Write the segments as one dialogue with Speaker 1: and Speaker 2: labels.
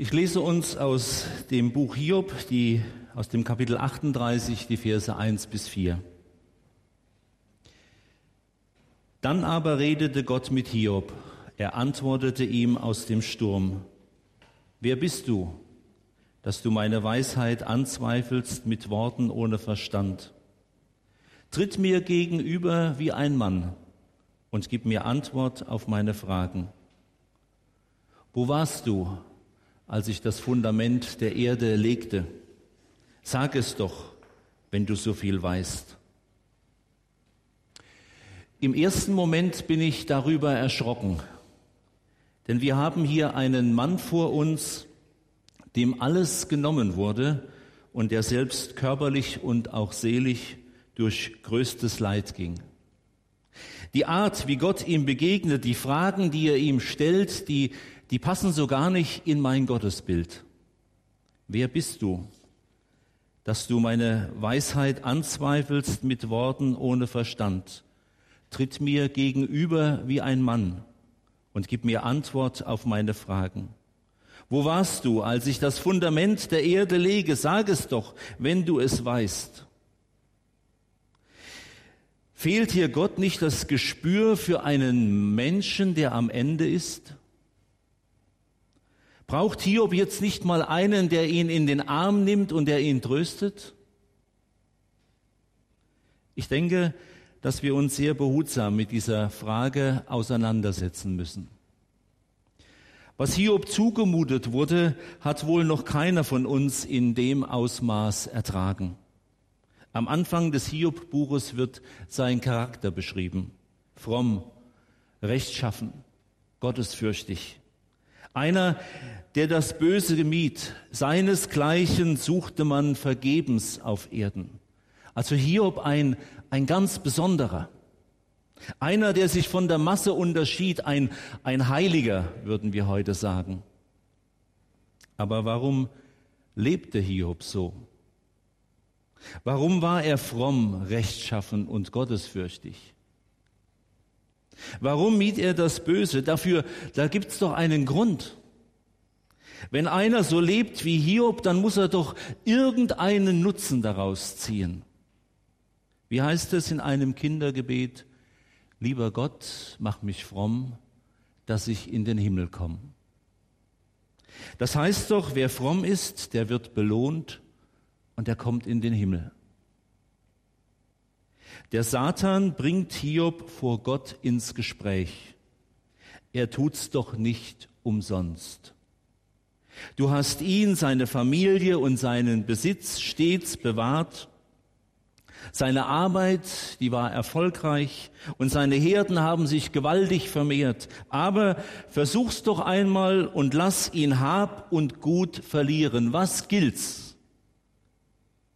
Speaker 1: Ich lese uns aus dem Buch Hiob, die, aus dem Kapitel 38, die Verse 1 bis 4. Dann aber redete Gott mit Hiob. Er antwortete ihm aus dem Sturm. Wer bist du, dass du meine Weisheit anzweifelst mit Worten ohne Verstand? Tritt mir gegenüber wie ein Mann und gib mir Antwort auf meine Fragen. Wo warst du, als ich das Fundament der Erde legte. Sag es doch, wenn du so viel weißt. Im ersten Moment bin ich darüber erschrocken, denn wir haben hier einen Mann vor uns, dem alles genommen wurde und der selbst körperlich und auch seelisch durch größtes Leid ging. Die Art, wie Gott ihm begegnet, die Fragen, die er ihm stellt, die die passen so gar nicht in mein Gottesbild. Wer bist du, dass du meine Weisheit anzweifelst mit Worten ohne Verstand? Tritt mir gegenüber wie ein Mann und gib mir Antwort auf meine Fragen. Wo warst du, als ich das Fundament der Erde lege? Sag es doch, wenn du es weißt. Fehlt hier Gott nicht das Gespür für einen Menschen, der am Ende ist? Braucht Hiob jetzt nicht mal einen, der ihn in den Arm nimmt und der ihn tröstet? Ich denke, dass wir uns sehr behutsam mit dieser Frage auseinandersetzen müssen. Was Hiob zugemutet wurde, hat wohl noch keiner von uns in dem Ausmaß ertragen. Am Anfang des Hiob-Buches wird sein Charakter beschrieben. Fromm, rechtschaffen, gottesfürchtig, einer, der das Böse gemied, seinesgleichen suchte man vergebens auf Erden. Also Hiob ein, ein ganz besonderer. Einer, der sich von der Masse unterschied, ein, ein Heiliger, würden wir heute sagen. Aber warum lebte Hiob so? Warum war er fromm, rechtschaffen und gottesfürchtig? Warum mied er das Böse? Dafür, da gibt's doch einen Grund. Wenn einer so lebt wie Hiob, dann muss er doch irgendeinen Nutzen daraus ziehen. Wie heißt es in einem Kindergebet? Lieber Gott, mach mich fromm, dass ich in den Himmel komme. Das heißt doch, wer fromm ist, der wird belohnt und er kommt in den Himmel. Der Satan bringt Hiob vor Gott ins Gespräch. Er tut's doch nicht umsonst. Du hast ihn, seine Familie und seinen Besitz stets bewahrt. Seine Arbeit, die war erfolgreich und seine Herden haben sich gewaltig vermehrt. Aber versuch's doch einmal und lass ihn Hab und Gut verlieren. Was gilt's?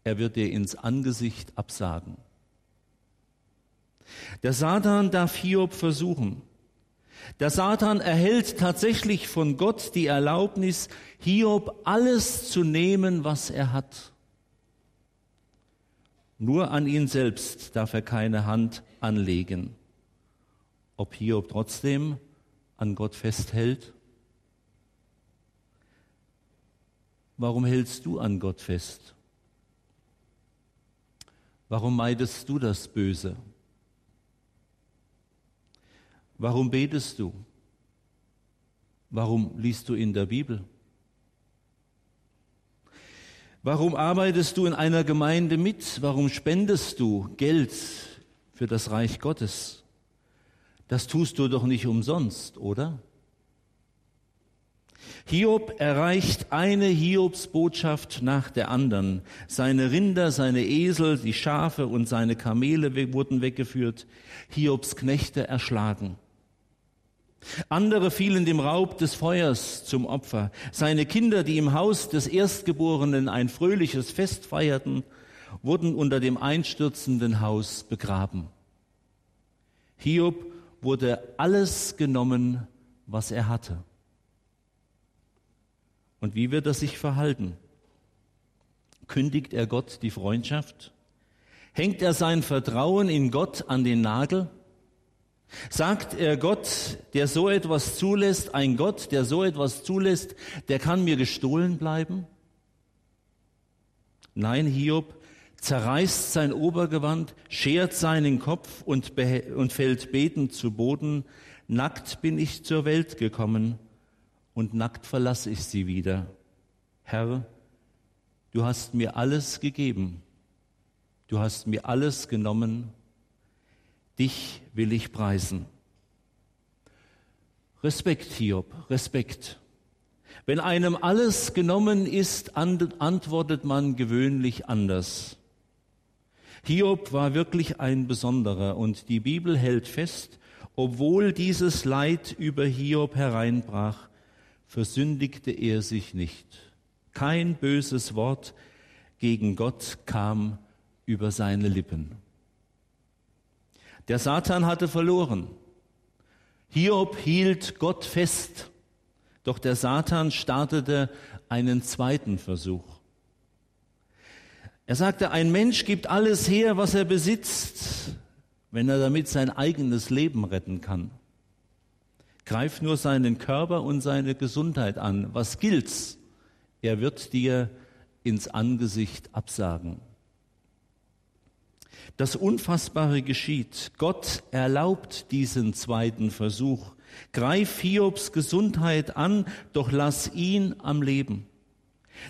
Speaker 1: Er wird dir ins Angesicht absagen. Der Satan darf Hiob versuchen. Der Satan erhält tatsächlich von Gott die Erlaubnis, Hiob alles zu nehmen, was er hat. Nur an ihn selbst darf er keine Hand anlegen. Ob Hiob trotzdem an Gott festhält? Warum hältst du an Gott fest? Warum meidest du das Böse? Warum betest du? Warum liest du in der Bibel? Warum arbeitest du in einer Gemeinde mit? Warum spendest du Geld für das Reich Gottes? Das tust du doch nicht umsonst, oder? Hiob erreicht eine Hiobsbotschaft nach der anderen. Seine Rinder, seine Esel, die Schafe und seine Kamele wurden weggeführt. Hiobs Knechte erschlagen. Andere fielen dem Raub des Feuers zum Opfer. Seine Kinder, die im Haus des Erstgeborenen ein fröhliches Fest feierten, wurden unter dem einstürzenden Haus begraben. Hiob wurde alles genommen, was er hatte. Und wie wird er sich verhalten? Kündigt er Gott die Freundschaft? Hängt er sein Vertrauen in Gott an den Nagel? Sagt er Gott, der so etwas zulässt, ein Gott, der so etwas zulässt, der kann mir gestohlen bleiben? Nein, Hiob zerreißt sein Obergewand, schert seinen Kopf und, und fällt betend zu Boden. Nackt bin ich zur Welt gekommen und nackt verlasse ich sie wieder. Herr, du hast mir alles gegeben. Du hast mir alles genommen. Dich will ich preisen. Respekt, Hiob, Respekt. Wenn einem alles genommen ist, antwortet man gewöhnlich anders. Hiob war wirklich ein Besonderer und die Bibel hält fest, obwohl dieses Leid über Hiob hereinbrach, versündigte er sich nicht. Kein böses Wort gegen Gott kam über seine Lippen. Der Satan hatte verloren. Hiob hielt Gott fest, doch der Satan startete einen zweiten Versuch. Er sagte, ein Mensch gibt alles her, was er besitzt, wenn er damit sein eigenes Leben retten kann. Greif nur seinen Körper und seine Gesundheit an. Was gilt's? Er wird dir ins Angesicht absagen. Das Unfassbare geschieht. Gott erlaubt diesen zweiten Versuch. Greif Hiobs Gesundheit an, doch lass ihn am Leben.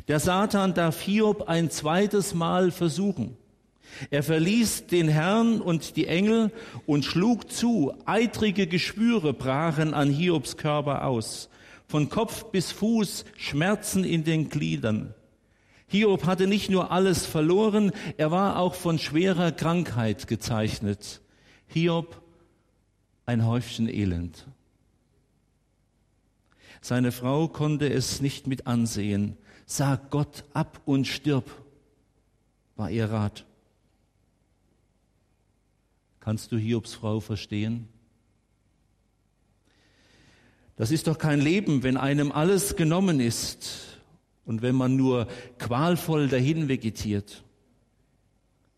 Speaker 1: Der Satan darf Hiob ein zweites Mal versuchen. Er verließ den Herrn und die Engel und schlug zu. Eitrige Geschwüre brachen an Hiobs Körper aus. Von Kopf bis Fuß Schmerzen in den Gliedern. Hiob hatte nicht nur alles verloren, er war auch von schwerer Krankheit gezeichnet. Hiob ein Häufchen Elend. Seine Frau konnte es nicht mit ansehen. Sag Gott ab und stirb, war ihr Rat. Kannst du Hiobs Frau verstehen? Das ist doch kein Leben, wenn einem alles genommen ist und wenn man nur qualvoll dahin vegetiert.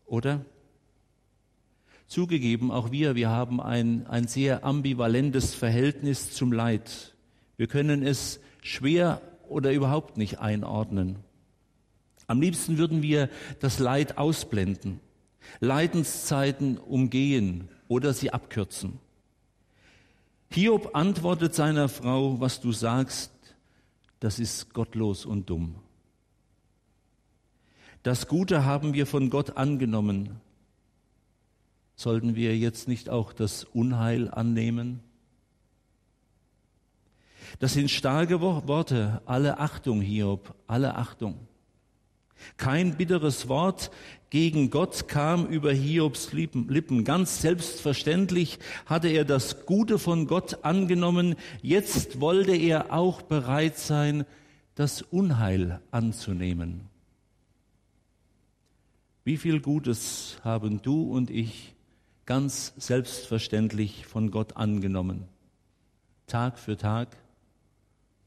Speaker 1: Oder? Zugegeben, auch wir, wir haben ein, ein sehr ambivalentes Verhältnis zum Leid. Wir können es schwer oder überhaupt nicht einordnen. Am liebsten würden wir das Leid ausblenden, Leidenszeiten umgehen oder sie abkürzen. Hiob antwortet seiner Frau, was du sagst, das ist gottlos und dumm. Das Gute haben wir von Gott angenommen. Sollten wir jetzt nicht auch das Unheil annehmen? Das sind starke Worte. Alle Achtung, Hiob, alle Achtung. Kein bitteres Wort gegen Gott kam über Hiobs Lippen. Ganz selbstverständlich hatte er das Gute von Gott angenommen. Jetzt wollte er auch bereit sein, das Unheil anzunehmen. Wie viel Gutes haben du und ich ganz selbstverständlich von Gott angenommen? Tag für Tag,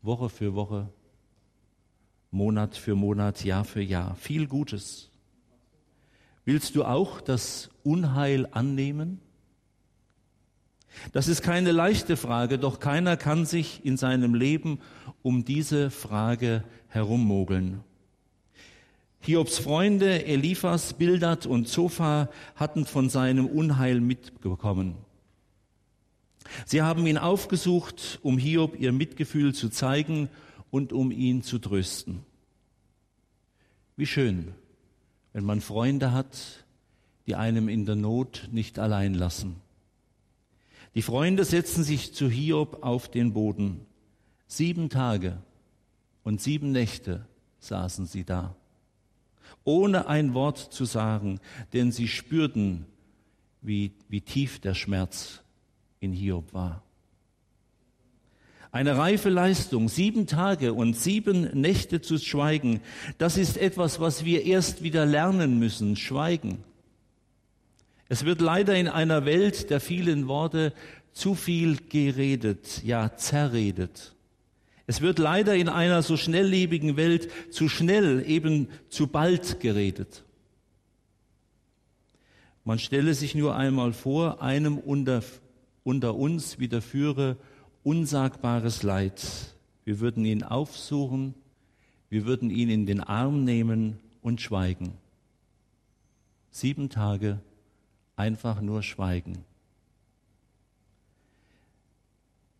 Speaker 1: Woche für Woche, Monat für Monat, Jahr für Jahr. Viel Gutes. Willst du auch das Unheil annehmen? Das ist keine leichte Frage, doch keiner kann sich in seinem Leben um diese Frage herummogeln. Hiobs Freunde Eliphas, Bildad und Zophar hatten von seinem Unheil mitbekommen. Sie haben ihn aufgesucht, um Hiob ihr Mitgefühl zu zeigen und um ihn zu trösten. Wie schön, wenn man Freunde hat, die einem in der Not nicht allein lassen. Die Freunde setzen sich zu Hiob auf den Boden. Sieben Tage und sieben Nächte saßen sie da, ohne ein Wort zu sagen, denn sie spürten, wie, wie tief der Schmerz in Hiob war. Eine reife Leistung, sieben Tage und sieben Nächte zu schweigen, das ist etwas, was wir erst wieder lernen müssen, schweigen. Es wird leider in einer Welt der vielen Worte zu viel geredet, ja zerredet. Es wird leider in einer so schnelllebigen Welt zu schnell, eben zu bald geredet. Man stelle sich nur einmal vor, einem unter unter uns widerführe unsagbares Leid. Wir würden ihn aufsuchen, wir würden ihn in den Arm nehmen und schweigen. Sieben Tage einfach nur schweigen.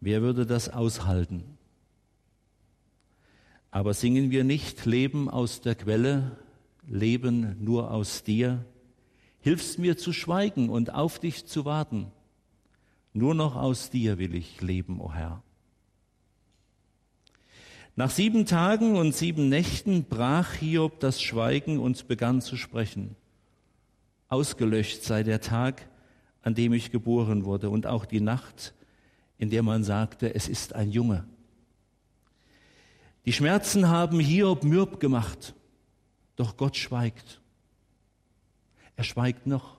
Speaker 1: Wer würde das aushalten? Aber singen wir nicht Leben aus der Quelle, Leben nur aus dir? Hilfst mir zu schweigen und auf dich zu warten. Nur noch aus dir will ich leben, o oh Herr. Nach sieben Tagen und sieben Nächten brach Hiob das Schweigen und begann zu sprechen. Ausgelöscht sei der Tag, an dem ich geboren wurde, und auch die Nacht, in der man sagte, es ist ein Junge. Die Schmerzen haben Hiob mürb gemacht, doch Gott schweigt. Er schweigt noch.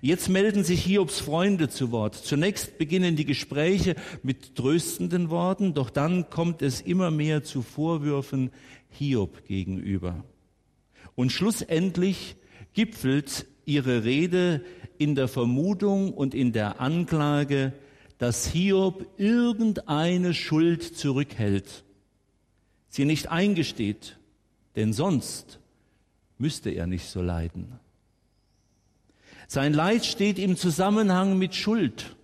Speaker 1: Jetzt melden sich Hiobs Freunde zu Wort. Zunächst beginnen die Gespräche mit tröstenden Worten, doch dann kommt es immer mehr zu Vorwürfen Hiob gegenüber. Und schlussendlich gipfelt ihre Rede in der Vermutung und in der Anklage, dass Hiob irgendeine Schuld zurückhält, sie nicht eingesteht, denn sonst müsste er nicht so leiden. Sein Leid steht im Zusammenhang mit Schuld.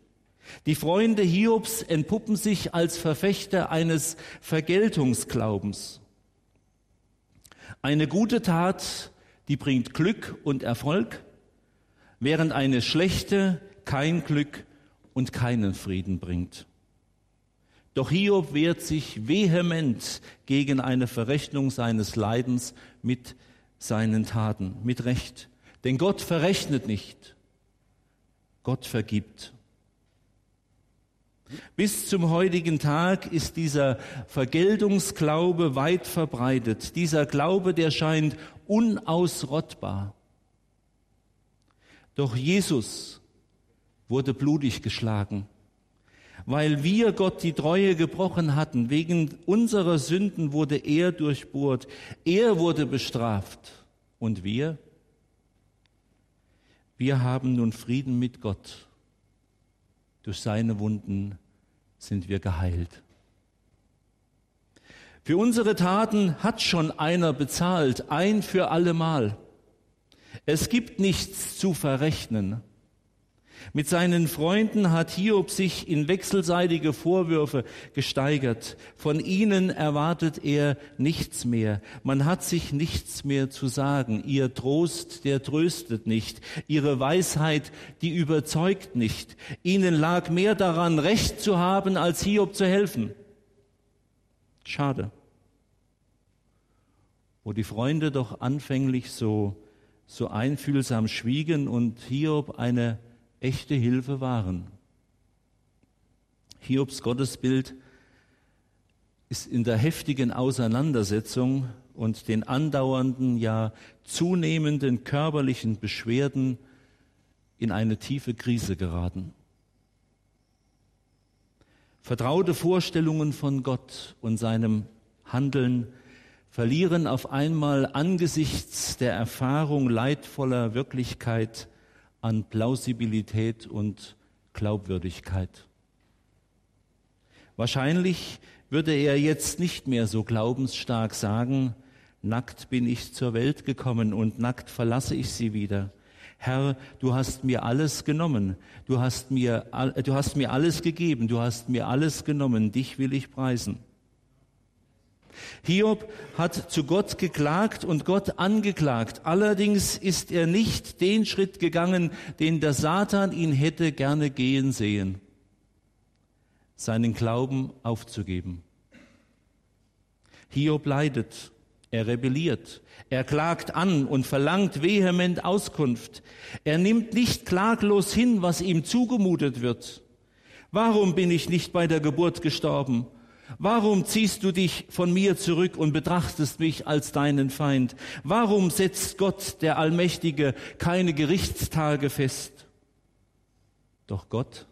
Speaker 1: Die Freunde Hiobs entpuppen sich als Verfechter eines Vergeltungsglaubens. Eine gute Tat, die bringt Glück und Erfolg, während eine schlechte kein Glück und keinen Frieden bringt. Doch Hiob wehrt sich vehement gegen eine Verrechnung seines Leidens mit seinen Taten, mit Recht. Denn Gott verrechnet nicht, Gott vergibt. Bis zum heutigen Tag ist dieser Vergeltungsglaube weit verbreitet. Dieser Glaube, der scheint unausrottbar. Doch Jesus wurde blutig geschlagen, weil wir Gott die Treue gebrochen hatten. Wegen unserer Sünden wurde er durchbohrt. Er wurde bestraft. Und wir? Wir haben nun Frieden mit Gott. Durch seine Wunden sind wir geheilt. Für unsere Taten hat schon einer bezahlt, ein für allemal. Es gibt nichts zu verrechnen. Mit seinen Freunden hat Hiob sich in wechselseitige Vorwürfe gesteigert. Von ihnen erwartet er nichts mehr. Man hat sich nichts mehr zu sagen. Ihr Trost, der tröstet nicht. Ihre Weisheit, die überzeugt nicht. Ihnen lag mehr daran, Recht zu haben, als Hiob zu helfen. Schade. Wo die Freunde doch anfänglich so, so einfühlsam schwiegen und Hiob eine echte Hilfe waren. Hiobs Gottesbild ist in der heftigen Auseinandersetzung und den andauernden, ja zunehmenden körperlichen Beschwerden in eine tiefe Krise geraten. Vertraute Vorstellungen von Gott und seinem Handeln verlieren auf einmal angesichts der Erfahrung leidvoller Wirklichkeit an Plausibilität und Glaubwürdigkeit. Wahrscheinlich würde er jetzt nicht mehr so glaubensstark sagen, nackt bin ich zur Welt gekommen und nackt verlasse ich sie wieder. Herr, du hast mir alles genommen, du hast mir, du hast mir alles gegeben, du hast mir alles genommen, dich will ich preisen. Hiob hat zu Gott geklagt und Gott angeklagt. Allerdings ist er nicht den Schritt gegangen, den der Satan ihn hätte gerne gehen sehen, seinen Glauben aufzugeben. Hiob leidet, er rebelliert, er klagt an und verlangt vehement Auskunft. Er nimmt nicht klaglos hin, was ihm zugemutet wird. Warum bin ich nicht bei der Geburt gestorben? Warum ziehst du dich von mir zurück und betrachtest mich als deinen Feind? Warum setzt Gott, der Allmächtige, keine Gerichtstage fest? Doch Gott,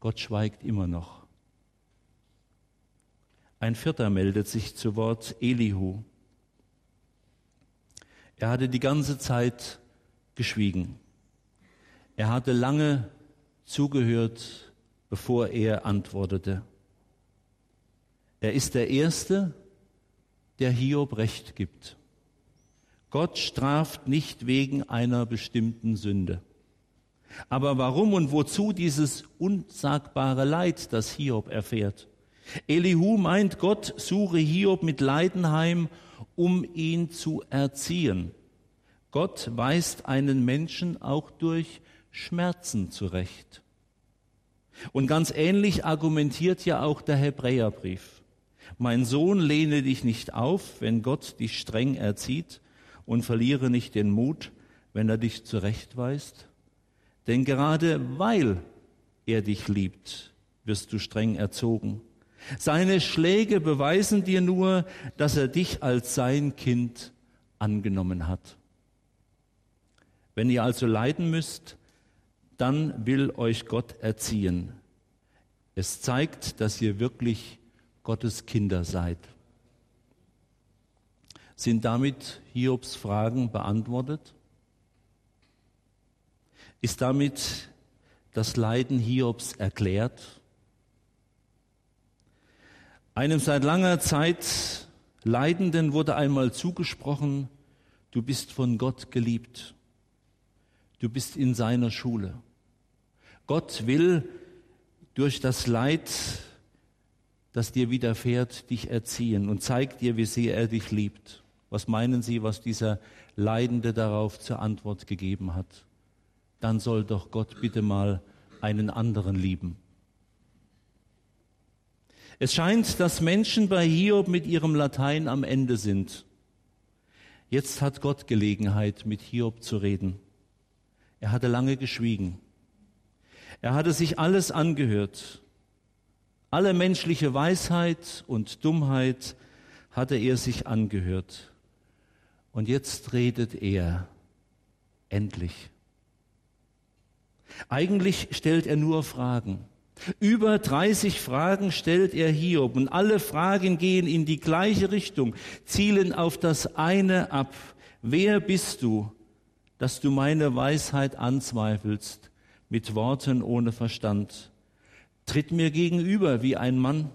Speaker 1: Gott schweigt immer noch. Ein Vierter meldet sich zu Wort, Elihu. Er hatte die ganze Zeit geschwiegen. Er hatte lange zugehört, bevor er antwortete. Er ist der Erste, der Hiob Recht gibt. Gott straft nicht wegen einer bestimmten Sünde. Aber warum und wozu dieses unsagbare Leid, das Hiob erfährt? Elihu meint, Gott suche Hiob mit Leiden heim, um ihn zu erziehen. Gott weist einen Menschen auch durch Schmerzen zurecht. Und ganz ähnlich argumentiert ja auch der Hebräerbrief. Mein Sohn, lehne dich nicht auf, wenn Gott dich streng erzieht, und verliere nicht den Mut, wenn er dich zurechtweist. Denn gerade weil er dich liebt, wirst du streng erzogen. Seine Schläge beweisen dir nur, dass er dich als sein Kind angenommen hat. Wenn ihr also leiden müsst, dann will euch Gott erziehen. Es zeigt, dass ihr wirklich Gottes Kinder seid. Sind damit Hiobs Fragen beantwortet? Ist damit das Leiden Hiobs erklärt? Einem seit langer Zeit Leidenden wurde einmal zugesprochen, du bist von Gott geliebt. Du bist in seiner Schule. Gott will durch das Leid, das dir widerfährt, dich erziehen und zeigt dir, wie sehr er dich liebt. Was meinen Sie, was dieser Leidende darauf zur Antwort gegeben hat? dann soll doch Gott bitte mal einen anderen lieben. Es scheint, dass Menschen bei Hiob mit ihrem Latein am Ende sind. Jetzt hat Gott Gelegenheit, mit Hiob zu reden. Er hatte lange geschwiegen. Er hatte sich alles angehört. Alle menschliche Weisheit und Dummheit hatte er sich angehört. Und jetzt redet er endlich. Eigentlich stellt er nur Fragen. Über 30 Fragen stellt er Hiob und alle Fragen gehen in die gleiche Richtung, zielen auf das eine ab. Wer bist du, dass du meine Weisheit anzweifelst mit Worten ohne Verstand? Tritt mir gegenüber wie ein Mann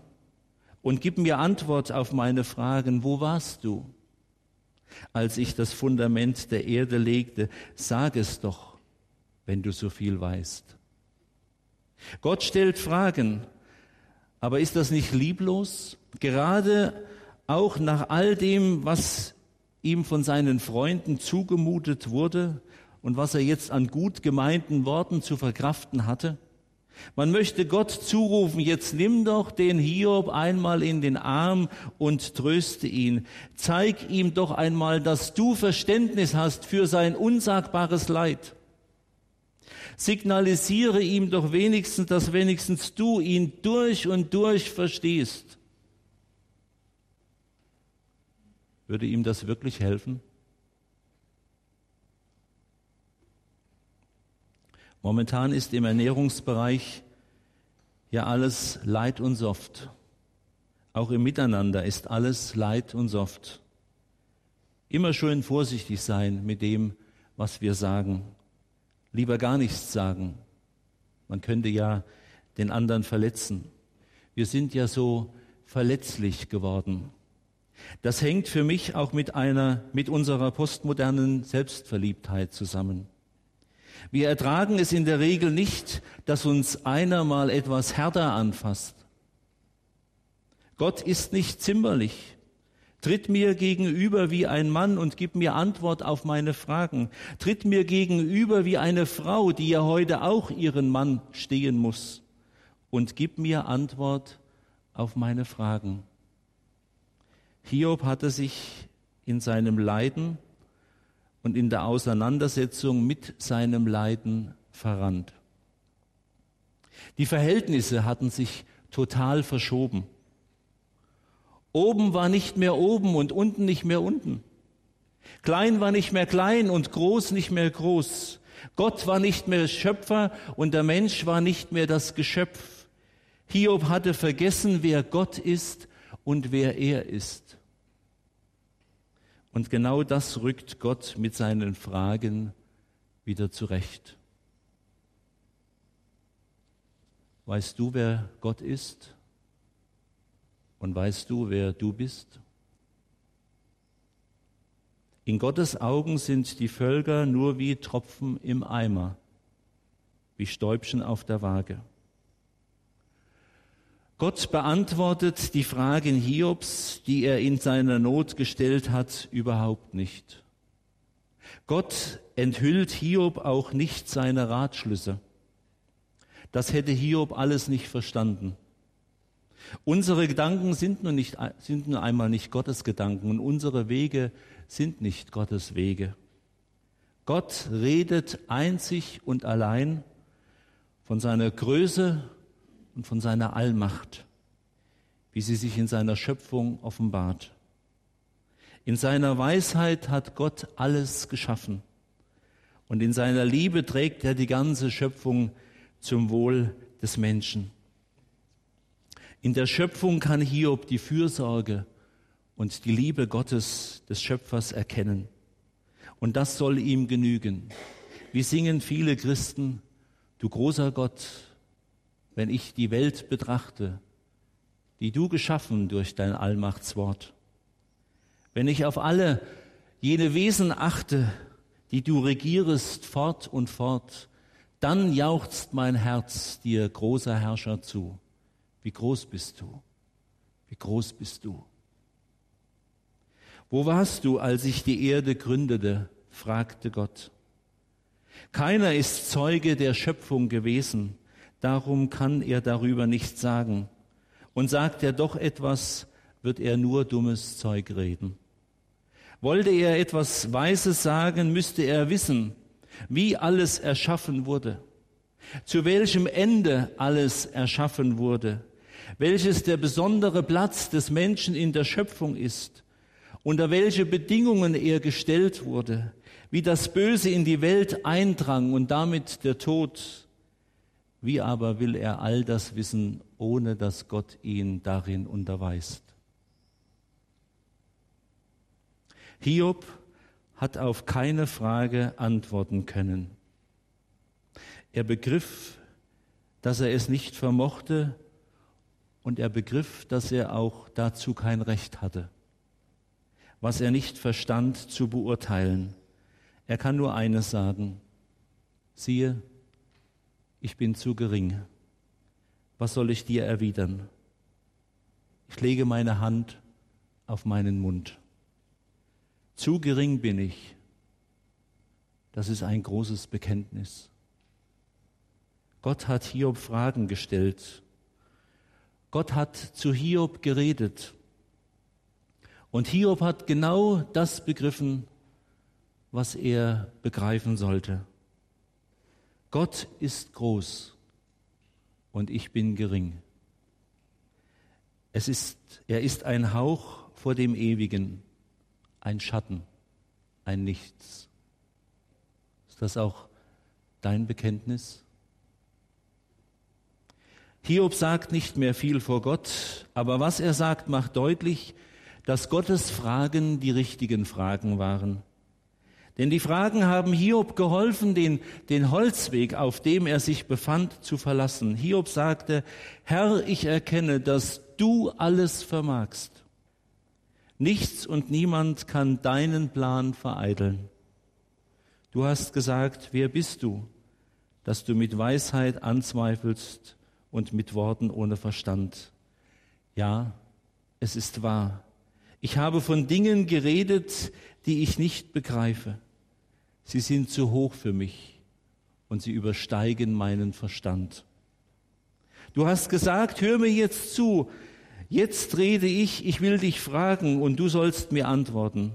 Speaker 1: und gib mir Antwort auf meine Fragen. Wo warst du, als ich das Fundament der Erde legte? Sag es doch wenn du so viel weißt. Gott stellt Fragen, aber ist das nicht lieblos? Gerade auch nach all dem, was ihm von seinen Freunden zugemutet wurde und was er jetzt an gut gemeinten Worten zu verkraften hatte? Man möchte Gott zurufen, jetzt nimm doch den Hiob einmal in den Arm und tröste ihn. Zeig ihm doch einmal, dass du Verständnis hast für sein unsagbares Leid. Signalisiere ihm doch wenigstens, dass wenigstens du ihn durch und durch verstehst. Würde ihm das wirklich helfen? Momentan ist im Ernährungsbereich ja alles Leid und Soft. Auch im Miteinander ist alles Leid und Soft. Immer schön vorsichtig sein mit dem, was wir sagen lieber gar nichts sagen. Man könnte ja den anderen verletzen. Wir sind ja so verletzlich geworden. Das hängt für mich auch mit einer, mit unserer postmodernen Selbstverliebtheit zusammen. Wir ertragen es in der Regel nicht, dass uns einer mal etwas härter anfasst. Gott ist nicht zimmerlich. Tritt mir gegenüber wie ein Mann und gib mir Antwort auf meine Fragen. Tritt mir gegenüber wie eine Frau, die ja heute auch ihren Mann stehen muss. Und gib mir Antwort auf meine Fragen. Hiob hatte sich in seinem Leiden und in der Auseinandersetzung mit seinem Leiden verrannt. Die Verhältnisse hatten sich total verschoben. Oben war nicht mehr oben und unten nicht mehr unten. Klein war nicht mehr klein und groß nicht mehr groß. Gott war nicht mehr Schöpfer und der Mensch war nicht mehr das Geschöpf. Hiob hatte vergessen, wer Gott ist und wer er ist. Und genau das rückt Gott mit seinen Fragen wieder zurecht. Weißt du, wer Gott ist? Und weißt du, wer du bist? In Gottes Augen sind die Völker nur wie Tropfen im Eimer, wie Stäubchen auf der Waage. Gott beantwortet die Fragen Hiobs, die er in seiner Not gestellt hat, überhaupt nicht. Gott enthüllt Hiob auch nicht seine Ratschlüsse. Das hätte Hiob alles nicht verstanden. Unsere Gedanken sind nun, nicht, sind nun einmal nicht Gottes Gedanken und unsere Wege sind nicht Gottes Wege. Gott redet einzig und allein von seiner Größe und von seiner Allmacht, wie sie sich in seiner Schöpfung offenbart. In seiner Weisheit hat Gott alles geschaffen und in seiner Liebe trägt er die ganze Schöpfung zum Wohl des Menschen. In der Schöpfung kann Hiob die Fürsorge und die Liebe Gottes des Schöpfers erkennen. Und das soll ihm genügen. Wie singen viele Christen, du großer Gott, wenn ich die Welt betrachte, die du geschaffen durch dein Allmachtswort. Wenn ich auf alle jene Wesen achte, die du regierest fort und fort, dann jauchzt mein Herz dir, großer Herrscher, zu. Wie groß bist du? Wie groß bist du? Wo warst du, als ich die Erde gründete? fragte Gott. Keiner ist Zeuge der Schöpfung gewesen, darum kann er darüber nichts sagen. Und sagt er doch etwas, wird er nur dummes Zeug reden. Wollte er etwas Weises sagen, müsste er wissen, wie alles erschaffen wurde, zu welchem Ende alles erschaffen wurde, welches der besondere Platz des Menschen in der Schöpfung ist, unter welche Bedingungen er gestellt wurde, wie das Böse in die Welt eindrang und damit der Tod. Wie aber will er all das wissen, ohne dass Gott ihn darin unterweist? Hiob hat auf keine Frage antworten können. Er begriff, dass er es nicht vermochte und er begriff, dass er auch dazu kein Recht hatte. Was er nicht verstand zu beurteilen. Er kann nur eines sagen. Siehe, ich bin zu gering. Was soll ich dir erwidern? Ich lege meine Hand auf meinen Mund. Zu gering bin ich. Das ist ein großes Bekenntnis. Gott hat Hiob Fragen gestellt. Gott hat zu Hiob geredet. Und Hiob hat genau das begriffen, was er begreifen sollte. Gott ist groß und ich bin gering. Es ist, er ist ein Hauch vor dem Ewigen ein Schatten, ein Nichts. Ist das auch dein Bekenntnis? Hiob sagt nicht mehr viel vor Gott, aber was er sagt, macht deutlich, dass Gottes Fragen die richtigen Fragen waren. Denn die Fragen haben Hiob geholfen, den, den Holzweg, auf dem er sich befand, zu verlassen. Hiob sagte, Herr, ich erkenne, dass du alles vermagst. Nichts und niemand kann deinen Plan vereiteln. Du hast gesagt, wer bist du, dass du mit Weisheit anzweifelst und mit Worten ohne Verstand? Ja, es ist wahr. Ich habe von Dingen geredet, die ich nicht begreife. Sie sind zu hoch für mich und sie übersteigen meinen Verstand. Du hast gesagt, hör mir jetzt zu, Jetzt rede ich, ich will dich fragen und du sollst mir antworten.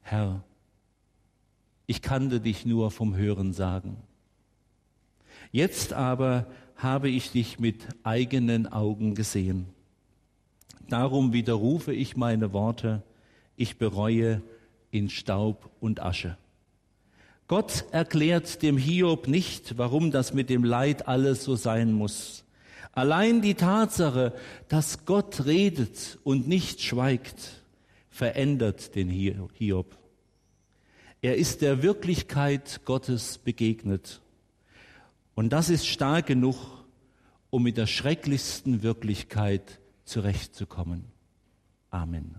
Speaker 1: Herr, ich kannte dich nur vom Hören sagen. Jetzt aber habe ich dich mit eigenen Augen gesehen. Darum widerrufe ich meine Worte, ich bereue in Staub und Asche. Gott erklärt dem Hiob nicht, warum das mit dem Leid alles so sein muss. Allein die Tatsache, dass Gott redet und nicht schweigt, verändert den Hiob. Er ist der Wirklichkeit Gottes begegnet. Und das ist stark genug, um mit der schrecklichsten Wirklichkeit zurechtzukommen. Amen.